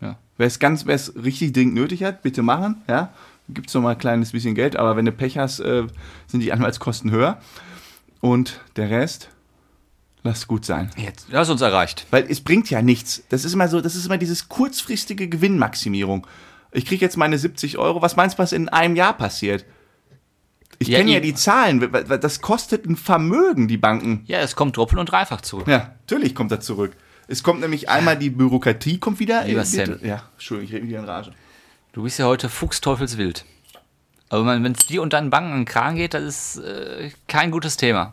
B: Ja.
A: Wer es ganz, wer es richtig dringend nötig hat, bitte machen, ja. Gibt's noch mal ein kleines bisschen Geld, aber wenn du Pech hast, äh, sind die Anwaltskosten höher. Und der Rest, lass gut sein.
B: Jetzt, du hast uns erreicht.
A: Weil es bringt ja nichts. Das ist immer so, das ist immer dieses kurzfristige Gewinnmaximierung. Ich kriege jetzt meine 70 Euro. Was meinst du, was in einem Jahr passiert? Ich
B: Ja,
A: kenne ja die Zahlen. Das kostet ein Vermögen, die Banken.
B: Ja, es kommt doppelt und dreifach zurück.
A: Ja, natürlich kommt er zurück. Es kommt nämlich einmal die Bürokratie, kommt wieder.
B: Lieber Sam.
A: Ja, Entschuldigung, ich rede wieder in Rage.
B: Du bist ja heute fuchsteufelswild. Aber wenn es dir und deinen Banken an den Kran geht, das ist äh, kein gutes Thema.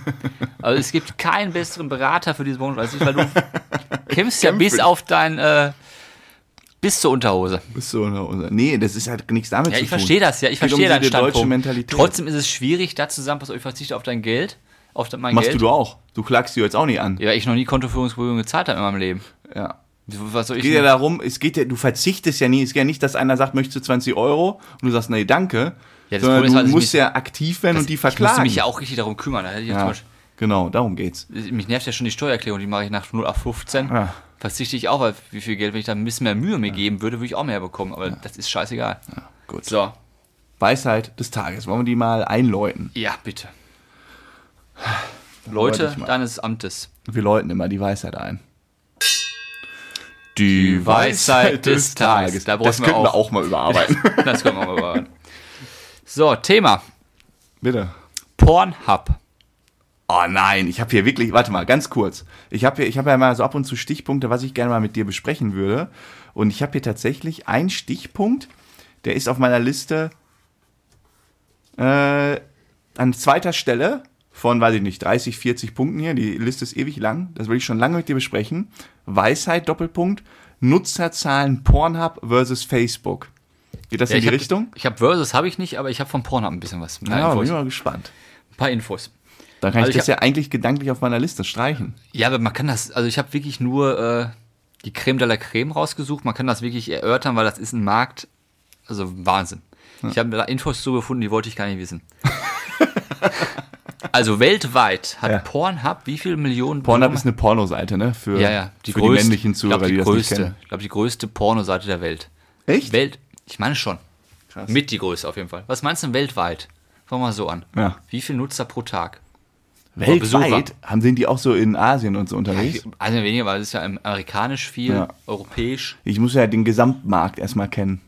B: also es gibt keinen besseren Berater für diese Branche als ich, weil du kämpfst ja bis auf dein, äh, bis zur Unterhose.
A: Du oder, oder? Nee, das ist halt nichts damit
B: Ja,
A: zu
B: ich
A: tun.
B: verstehe das, ja, ich
A: Geht um
B: verstehe deinen
A: diese deutsche
B: Standpunkt.
A: Mentalität.
B: Trotzdem ist es schwierig, da zusammen, pass auf, ich verzichte auf dein Geld, auf mein
A: Machst
B: Geld.
A: du auch. Du klagst dir jetzt auch nicht an.
B: Ja, weil ich noch nie Kontoführungsgebühren gezahlt habe in meinem Leben.
A: Ja.
B: Was soll
A: Es
B: ich
A: geht ja darum, es geht ja, du verzichtest ja nie. Es geht ja nicht, dass einer sagt, möchtest du 20 Euro und du sagst, nee, danke.
B: Ja, das Problem ist
A: du
B: halt, dass ich
A: musst ja aktiv werden und die
B: Ich musste
A: verklagen.
B: mich ja auch richtig darum kümmern. Da ja
A: ja,
B: Beispiel,
A: genau, darum geht's.
B: mich nervt ja schon die Steuererklärung, die mache ich nach 0 auf 15.
A: Ja.
B: Verzichte ich auch, weil wie viel Geld, wenn ich da ein bisschen mehr Mühe mir geben würde, würde ich auch mehr bekommen. Aber das ist scheißegal.
A: Gut.
B: So,
A: Weisheit des Tages. Wollen wir die mal einläuten?
B: ja, bitte. Leute deines Amtes.
A: Wir läuten immer die Weisheit ein.
B: Die Weisheit des Tages. Da
A: das
B: brauchen wir auch.
A: auch mal überarbeiten.
B: Das können wir mal bewahren. So, Thema.
A: Bitte.
B: Pornhub.
A: Oh nein, ich habe hier wirklich, warte mal, ganz kurz. Ich habe habe ja mal so ab und zu Stichpunkte, was ich gerne mal mit dir besprechen würde. Und ich habe hier tatsächlich einen Stichpunkt, der ist auf meiner Liste äh, an zweiter Stelle von, weiß ich nicht, 30, 40 Punkten hier. Die Liste ist ewig lang. Das will ich schon lange mit dir besprechen. Weisheit, Doppelpunkt. Nutzerzahlen Pornhub versus Facebook. Geht das in
B: ich
A: die
B: hab,
A: Richtung?
B: Ich habe Versus, habe ich nicht, aber ich habe vom Pornhub ein bisschen was.
A: Ja, bin
B: Infos.
A: ich mal gespannt.
B: Ein paar Infos.
A: Dann kann
B: Also
A: ich
B: ich
A: das ja eigentlich gedanklich auf meiner Liste streichen.
B: Ja, aber man kann das, also ich habe wirklich nur äh, die Creme de la Creme rausgesucht. Man kann das wirklich erörtern, weil das ist ein Markt, also Wahnsinn. Ich habe da Infos zu gefunden, die wollte ich gar nicht wissen. also weltweit hat
A: Ja.
B: Pornhub wie viele Millionen
A: Pornhub ist eine Pornoseite, ne? Für,
B: ja, ja, die
A: für
B: größte,
A: die männlichen
B: ich glaub,
A: Zuhörer, die,
B: die
A: das nicht
B: größte,
A: kennen.
B: ich glaube die größte Pornoseite der Welt.
A: Echt?
B: Welt, ich meine schon.
A: Krass.
B: Mit die größte auf jeden Fall. Was meinst du denn weltweit? Fangen wir mal so an.
A: Ja.
B: Wie viele Nutzer pro Tag?
A: Weltweit haben sind die auch so in Asien und so unterwegs?
B: Also weniger, weil es ist ja amerikanisch viel,
A: Ja.
B: europäisch.
A: Ich muss ja den Gesamtmarkt erstmal kennen.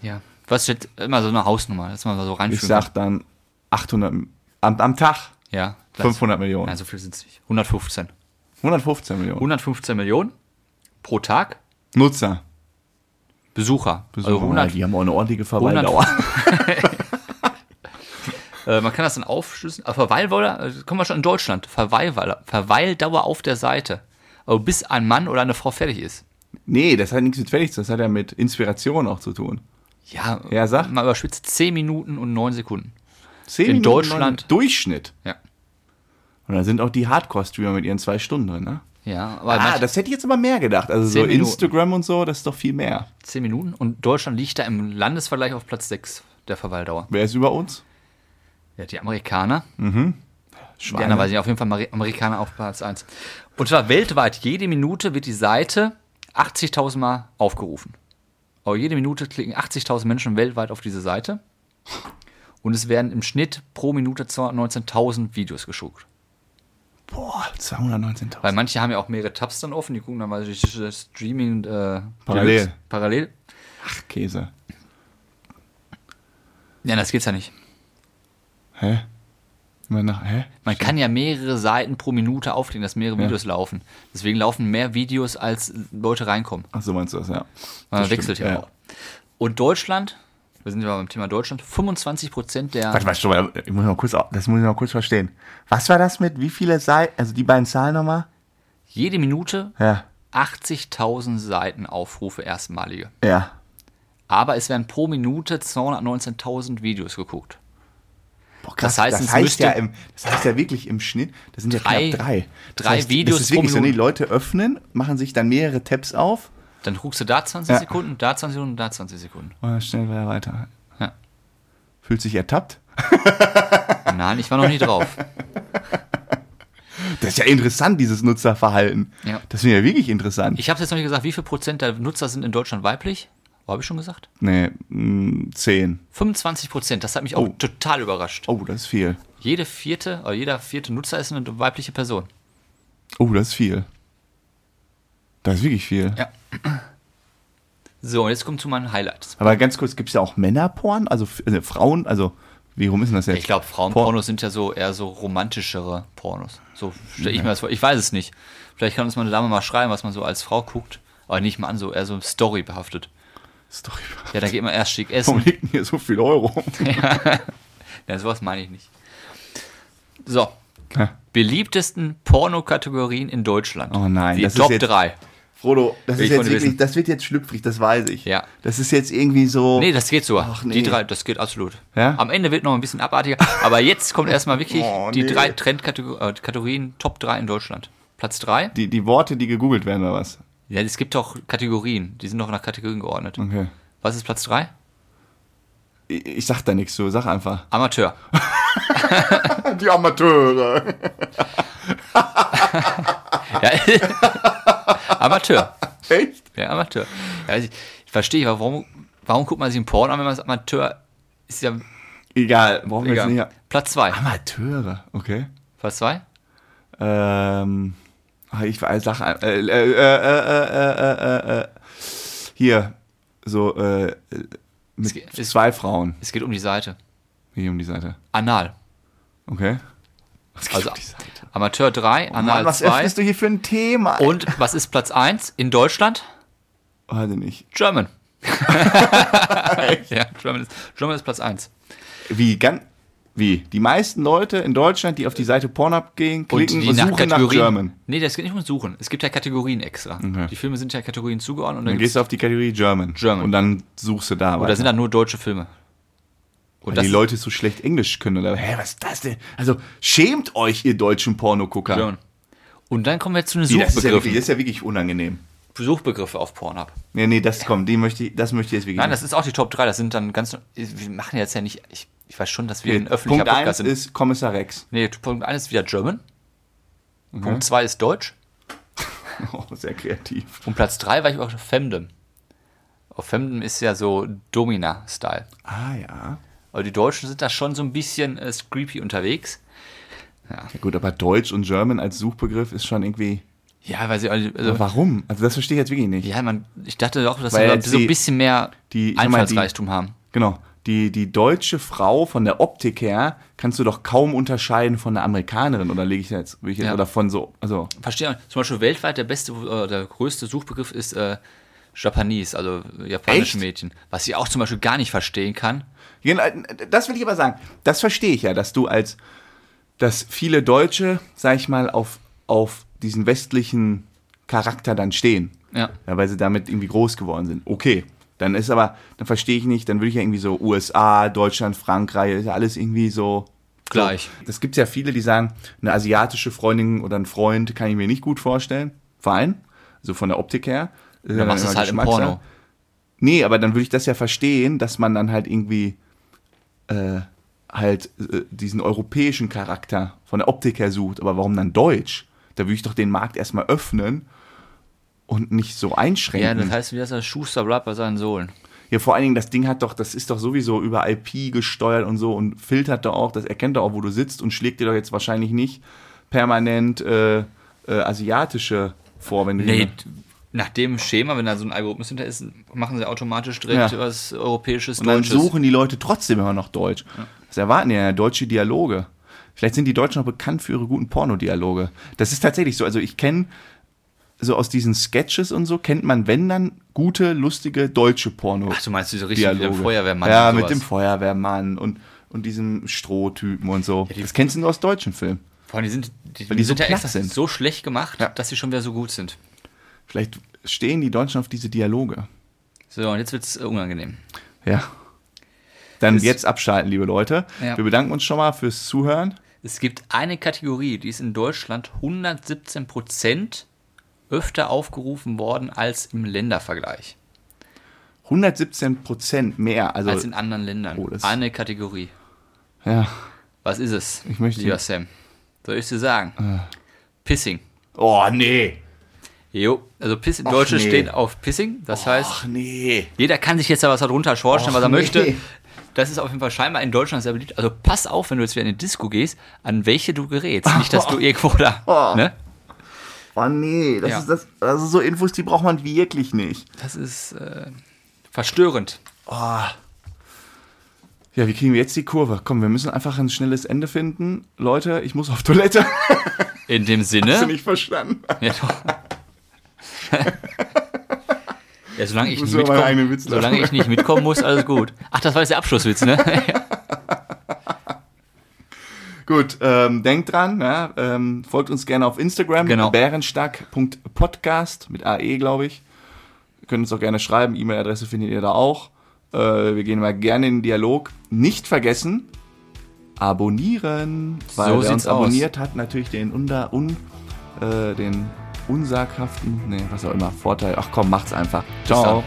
B: Ja. Was steht immer so eine Hausnummer, dass man so
A: Ich
B: reinfühlen
A: sag dann 800 am, am Tag
B: Ja. das-
A: 500 Millionen.
B: Nein, so viel sind es nicht. 115.
A: 115 Millionen.
B: 115 Millionen pro Tag
A: Nutzer.
B: Besucher.
A: Besucher.
B: Also 100,
A: die haben auch eine ordentliche Verweildauer.
B: äh, man kann das dann aufschlüsseln. Aber Verweildauer, äh, kommen wir schon in Deutschland. Verweildauer, Verweildauer auf der Seite. Also bis ein Mann oder eine Frau fertig ist.
A: Nee, das hat nichts mit fertig zu tun. Das hat ja mit Inspiration auch zu tun.
B: Ja,
A: Ja, sag.
B: mal überspitzt 10 Minuten und 9 Sekunden.
A: 10
B: In
A: Minuten,
B: Deutschland-
A: Durchschnitt.
B: Ja.
A: Und da sind auch die Hardcore-Streamer mit ihren zwei Stunden drin, ne?
B: Ja, aber
A: Ah, das hätte ich jetzt aber mehr gedacht. Also so
B: Zehn Minuten.
A: Instagram und so, das ist doch viel mehr.
B: 10 Minuten. Und Deutschland liegt da im Landesvergleich auf Platz 6 der Verweildauer.
A: Wer ist über uns?
B: Ja, die Amerikaner.
A: Schweine.
B: Ja, da weiß ich auf jeden Fall Ameri- Amerikaner auf Platz 1. Und zwar weltweit, jede Minute wird die Seite 80.000 Mal aufgerufen. Aber jede Minute klicken 80.000 Menschen weltweit auf diese Seite. Und es werden im Schnitt pro Minute 219.000 Videos geschaut.
A: Boah, 219.000.
B: Weil manche haben ja auch mehrere Tabs dann offen, die gucken dann mal durch das Streaming äh,
A: Parallel.
B: Deluxe parallel.
A: Käse.
B: Ja, das geht's ja nicht.
A: Hä? Nach, hä?
B: Man kann ja mehrere Seiten pro Minute auflegen, dass mehrere
A: Ja.
B: Videos laufen. Deswegen laufen mehr Videos, als Leute reinkommen.
A: Ach so meinst du das, ja.
B: Man
A: Das
B: wechselt
A: stimmt,
B: ja auch. Und Deutschland, wir sind ja beim Thema Deutschland, 25 Prozent der.
A: Warte mal, stopp mal, ich muss mal kurz, das muss ich mal kurz verstehen. Was war das mit, wie viele Seiten, also die beiden Zahlen nochmal?
B: Jede Minute
A: Ja,
B: 80.000 Seiten Aufrufe erstmalige.
A: ja.
B: Aber es werden pro Minute 219.000 Videos geguckt.
A: Boah,
B: Das heißt,
A: das heißt ja im, das heißt ja wirklich im Schnitt, das sind ja
B: Drei-
A: knapp drei. Das
B: drei
A: heißt,
B: Videos
A: das ist
B: pro
A: wirklich so, die
B: Minute.
A: Leute öffnen, machen sich dann mehrere Tabs auf
B: Dann guckst du da 20
A: Ja.
B: Sekunden, da 20 Sekunden, da 20 Sekunden.
A: Und schnell wieder weiter.
B: Ja.
A: Fühlt sich ertappt?
B: Nein, ich war noch nie drauf.
A: Das ist ja interessant, dieses Nutzerverhalten.
B: Ja.
A: Das finde ich ja wirklich interessant.
B: Ich habe jetzt noch nicht gesagt, wie viel Prozent der Nutzer sind in Deutschland weiblich? Habe ich schon gesagt?
A: nee, mh, 10.
B: 25 Prozent, das hat mich auch
A: Oh.
B: total überrascht.
A: Oh, das ist viel.
B: Jede vierte, oder jeder vierte Nutzer ist eine weibliche Person.
A: Oh, das ist viel. Das ist wirklich viel.
B: Ja. So, jetzt kommt zu meinen Highlights.
A: Aber ganz kurz, gibt es ja auch Männerporn? Also äh, Frauen? Also, wie rum ist denn das jetzt?
B: Ich glaube, Frauenpornos sind ja so eher so romantischere Pornos. So stelle ich mir das vor. Ich weiß es nicht. Vielleicht kann uns mal eine Dame mal schreiben, was man so als Frau guckt. Aber nicht mal an, so eher so Story behaftet.
A: Story.
B: Ja, da geht man erst schick
A: Warum
B: essen.
A: liegt denn hier so viel Euro?
B: Ja, sowas meine ich nicht. So,
A: Ja.
B: beliebtesten Pornokategorien in Deutschland.
A: Oh nein,
B: Die
A: das ist
B: Top
A: jetzt-
B: 3.
A: Frodo, das ist jetzt wirklich, das wird jetzt schlüpfrig, das weiß ich.
B: Ja.
A: Das ist jetzt irgendwie so.
B: Nee, das geht so.
A: Ach, nee.
B: Die drei, das geht absolut.
A: Ja?
B: Am Ende wird noch ein bisschen abartiger. Aber jetzt kommt erstmal wirklich
A: Oh,
B: die
A: nee.
B: drei Trendkategorien, Top 3 in Deutschland. Platz 3.
A: Die, die Worte, die gegoogelt werden, oder was?
B: Ja, es gibt doch Kategorien. Die sind doch nach Kategorien geordnet.
A: Okay.
B: Was ist Platz 3?
A: Ich, ich sag da nichts zu, sag einfach.
B: Amateur.
A: Die Amateure.
B: Ja. Amateur.
A: Echt?
B: Ja, Amateur. Ja, ich, ich verstehe, aber warum, warum guckt man sich einen Porn an, wenn man als Amateur ist ja
A: Egal, brauchen wir jetzt nicht.
B: Platz 2.
A: Amateure, okay.
B: Platz 2?
A: Ähm, ah, ich weiß, sag, äh, äh, äh, äh, äh, äh, äh, hier, so, äh, mit
B: Es geht-
A: zwei Frauen.
B: Es geht um die Seite.
A: Hier um die Seite.
B: Anal.
A: Okay.
B: Also
A: um die Seite?
B: Amateur 3,
A: Mann,
B: Anal
A: was
B: 2.
A: öffnest du hier für ein Thema?
B: Und was ist Platz 1 in Deutschland?
A: Warte nicht.
B: German. ja, German ist, German ist Platz 1.
A: Wie, ganz, wie? Die meisten Leute in Deutschland, die auf die Seite Pornhub gehen, klicken und, suchen nach German.
B: Nee, das geht nicht um Suchen. Es gibt ja Kategorien extra.
A: Okay.
B: Die Filme sind ja Kategorien zugeordnet und
A: Dann
B: dann
A: gehst du auf die Kategorie German.
B: German.
A: Und dann suchst du da.
B: oder
A: weiter.
B: sind dann nur deutsche Filme. Und
A: Weil die Leute so schlecht Englisch können. Oder, hä, was ist das denn? Also, schämt euch, ihr deutschen Pornogucker.
B: German. Und dann kommen wir zu den
A: Nee, das, ist ja wirklich,
B: Suchbegriffen.
A: das ist ja wirklich unangenehm.
B: Suchbegriffe auf Pornhub.
A: Nee, nee, das kommt, die möchte ich, das möchte ich jetzt wirklich
B: Nein,
A: nicht.
B: das ist auch die Top 3. Das sind dann ganz. Wir machen jetzt ja nicht. Ich, ich weiß schon, dass wir ein öffentlicher
A: Punkt 1
B: Podcast sind.
A: ist Kommissar Rex.
B: Nee, Punkt 1 ist wieder German. Punkt 2 ist Deutsch.
A: Oh, sehr kreativ.
B: Und Platz 3 war ich auch auf Femdom. Auf Femdom ist ja so Domina-Style.
A: Ah, ja.
B: Aber die Deutschen sind da schon so ein bisschen äh, creepy unterwegs.
A: Ja gut, aber Deutsch und German als Suchbegriff ist schon irgendwie.
B: Ja, weil sie.
A: Aber
B: Also,
A: warum? Also das verstehe ich jetzt wirklich nicht.
B: ja, man, ich dachte auch, dass
A: Weil
B: sie so ein
A: die-
B: bisschen mehr
A: die-
B: Einfallsreichtum haben.
A: Genau. Die, die deutsche Frau von der Optik her kannst du doch kaum unterscheiden von der Amerikanerin oder lege ich jetzt, ich jetzt
B: Ja.
A: oder von so, also
B: Verstehe. auch. Zum Beispiel weltweit der beste, äh, der größte Suchbegriff ist äh, Japanese, also japanische
A: Echt?
B: Mädchen. Was ich auch zum Beispiel gar nicht verstehen kann.
A: Das will ich aber sagen. Das verstehe ich ja, dass du als, dass viele Deutsche, sag ich mal, auf, auf diesen westlichen Charakter dann stehen.
B: Ja.
A: Ja, weil sie damit irgendwie groß geworden sind. Okay. Dann ist aber, dann verstehe ich nicht, dann würde ich ja irgendwie so USA, Deutschland, Frankreich, ist ja alles irgendwie so.
B: Gleich.
A: So. Das gibt ja viele, die sagen, eine asiatische Freundin oder ein Freund kann ich mir nicht gut vorstellen. Verein. So von der Optik her. Ist
B: Dann machst du es halt im. Porno.
A: Nee, aber dann würde ich das ja verstehen, dass man dann halt irgendwie äh, halt äh, diesen europäischen Charakter von der Optik her sucht. Aber warum dann Deutsch? Da würde ich doch den Markt erstmal öffnen und nicht so
B: Ja,
A: einschränken.
B: das heißt, wie das der Schuster bleibt bei seinen Sohlen.
A: Ja, vor allen Dingen, das Ding hat doch, das ist doch sowieso über IP gesteuert und so und filtert doch auch, das erkennt doch auch, wo du sitzt und schlägt dir doch jetzt wahrscheinlich nicht permanent äh, äh, asiatische vor, wenn du
B: Nee, nach dem Schema, wenn da so ein Algorithmus hinter ist, machen sie automatisch direkt
A: Ja.
B: was Europäisches,
A: Und dann
B: Deutsches.
A: suchen die Leute trotzdem immer noch Deutsch. Was erwarten die ja? Deutsche Dialoge. Vielleicht sind die Deutschen auch bekannt für ihre guten Pornodialoge. Das ist tatsächlich so. Also ich kenne so aus diesen Sketches und so, kennt man, wenn dann, gute, lustige deutsche Porno.
B: Ach, du meinst diese richtig mit dem
A: Dialoge.
B: Feuerwehrmann
A: Ja,
B: und
A: mit dem Feuerwehrmann und, und diesem Strohtypen und so.
B: die-
A: das kennst du nur aus deutschen Filmen.
B: Vor allem, die sind, die,
A: Weil die
B: sind
A: so
B: ja extra
A: sind.
B: so schlecht gemacht,
A: Ja.
B: dass sie schon wieder so gut sind.
A: Vielleicht stehen die Deutschen auf diese Dialoge.
B: So, und jetzt wird's äh, unangenehm.
A: Ja. Dann
B: Das-
A: jetzt abschalten, liebe Leute.
B: Ja.
A: Wir bedanken uns schon mal fürs Zuhören.
B: Es gibt eine Kategorie, die ist in Deutschland 117 Prozent öfter aufgerufen worden als im Ländervergleich.
A: 117 Prozent mehr. Also,
B: als in anderen Ländern.
A: Oh,
B: Eine Kategorie.
A: ja.
B: Was ist es?
A: Ich möchte-
B: Lieber Sam. Soll ich dir sagen? Pissing.
A: Oh, nee.
B: Jo, also Piss im
A: Och,
B: Deutschen
A: nee.
B: steht auf Pissing. Das heißt,
A: Ach, nee.
B: jeder kann sich jetzt da was darunter vorstellen,
A: Och,
B: was er
A: nee.
B: möchte. Das ist auf jeden Fall scheinbar in Deutschland sehr beliebt. Also pass auf, wenn du jetzt wieder in eine Disco gehst, an welche du gerätst. Nicht, dass du irgendwo da.
A: Oh.
B: Ne?
A: Oh, nee. Das
B: Ja.
A: ist das, also so Infos, die braucht man wirklich nicht.
B: Das ist äh, verstörend.
A: Oh. Ja, wie kriegen wir jetzt die Kurve? Komm, wir müssen einfach ein schnelles Ende finden. Leute, ich muss auf Toilette.
B: In dem
A: Hast du
B: Sinne.
A: nicht verstanden?
B: Ja, doch. ja, solange ich, nicht
A: über meinen eigenen
B: mitkomme,
A: Witz lachen.
B: solange ich nicht mitkommen muss, alles gut. Ach, das war jetzt der Abschlusswitz, ne?
A: Gut, ähm, denkt dran, ja, ähm, folgt uns gerne auf Instagram,
B: Genau.
A: bärenstark.podcast mit AE, glaube ich. Ihr könnt uns auch gerne schreiben, E-Mail-Adresse findet ihr da auch. Äh, wir gehen mal gerne in den Dialog. Nicht vergessen, abonnieren, weil
B: So
A: wer uns
B: aus.
A: abonniert hat, natürlich den unter, un, äh, den unsaghaften, nee, was auch immer, Vorteil. Ach komm, macht's einfach. Ciao.